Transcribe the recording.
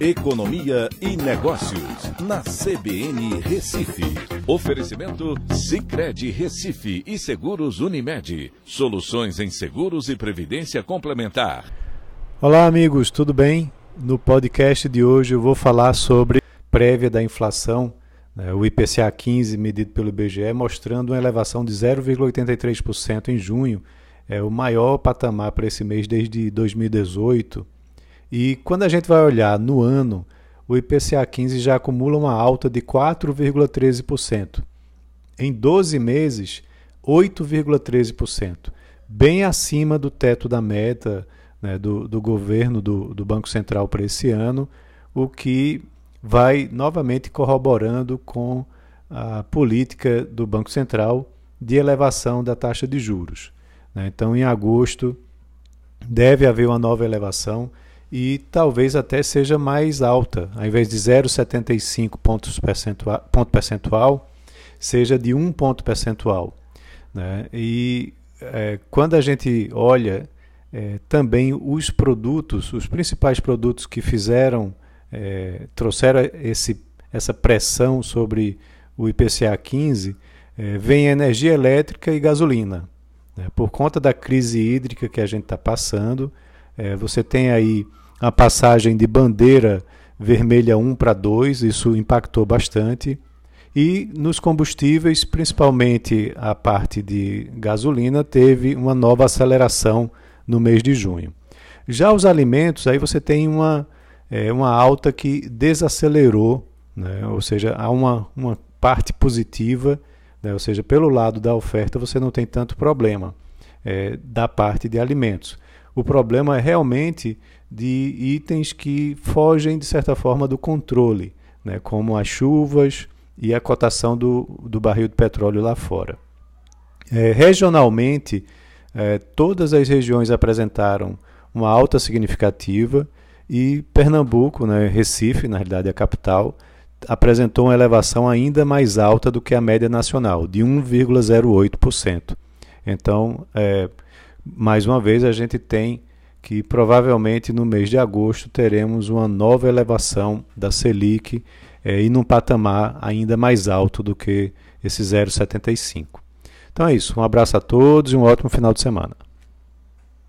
Economia e Negócios, na CBN Recife. Oferecimento Cicred Recife e Seguros Unimed. Soluções em seguros e previdência complementar. Olá, amigos, tudo bem? No podcast de hoje eu vou falar sobre prévia da inflação, né, o IPCA 15 medido pelo IBGE, mostrando uma elevação de 0,83% em junho, é o maior patamar para esse mês desde 2018 e quando a gente vai olhar no ano, o IPCA 15 já acumula uma alta de 4,13%. Em 12 meses, 8,13%, bem acima do teto da meta né, do, do governo, do, do Banco Central para esse ano, o que vai novamente corroborando com a política do Banco Central de elevação da taxa de juros. Né. Então, em agosto, deve haver uma nova elevação e talvez até seja mais alta, ao invés de 0,75 pontos percentual, ponto percentual, seja de 1 ponto percentual. Né? E é, quando a gente olha é, também os produtos, os principais produtos que fizeram, é, trouxeram esse, essa pressão sobre o IPCA 15, é, vem energia elétrica e gasolina. Né? Por conta da crise hídrica que a gente está passando, é, você tem aí a passagem de bandeira vermelha 1 para 2, isso impactou bastante. E nos combustíveis, principalmente a parte de gasolina, teve uma nova aceleração no mês de junho. Já os alimentos, aí você tem uma, é, uma alta que desacelerou, né? ou seja, há uma, uma parte positiva, né? ou seja, pelo lado da oferta você não tem tanto problema é, da parte de alimentos. O problema é realmente de itens que fogem, de certa forma, do controle, né, como as chuvas e a cotação do, do barril de petróleo lá fora. É, regionalmente, é, todas as regiões apresentaram uma alta significativa e Pernambuco, né, Recife, na realidade a capital, apresentou uma elevação ainda mais alta do que a média nacional, de 1,08%. Então, é, mais uma vez, a gente tem que provavelmente no mês de agosto teremos uma nova elevação da Selic é, e num patamar ainda mais alto do que esse 0,75. Então é isso. Um abraço a todos e um ótimo final de semana.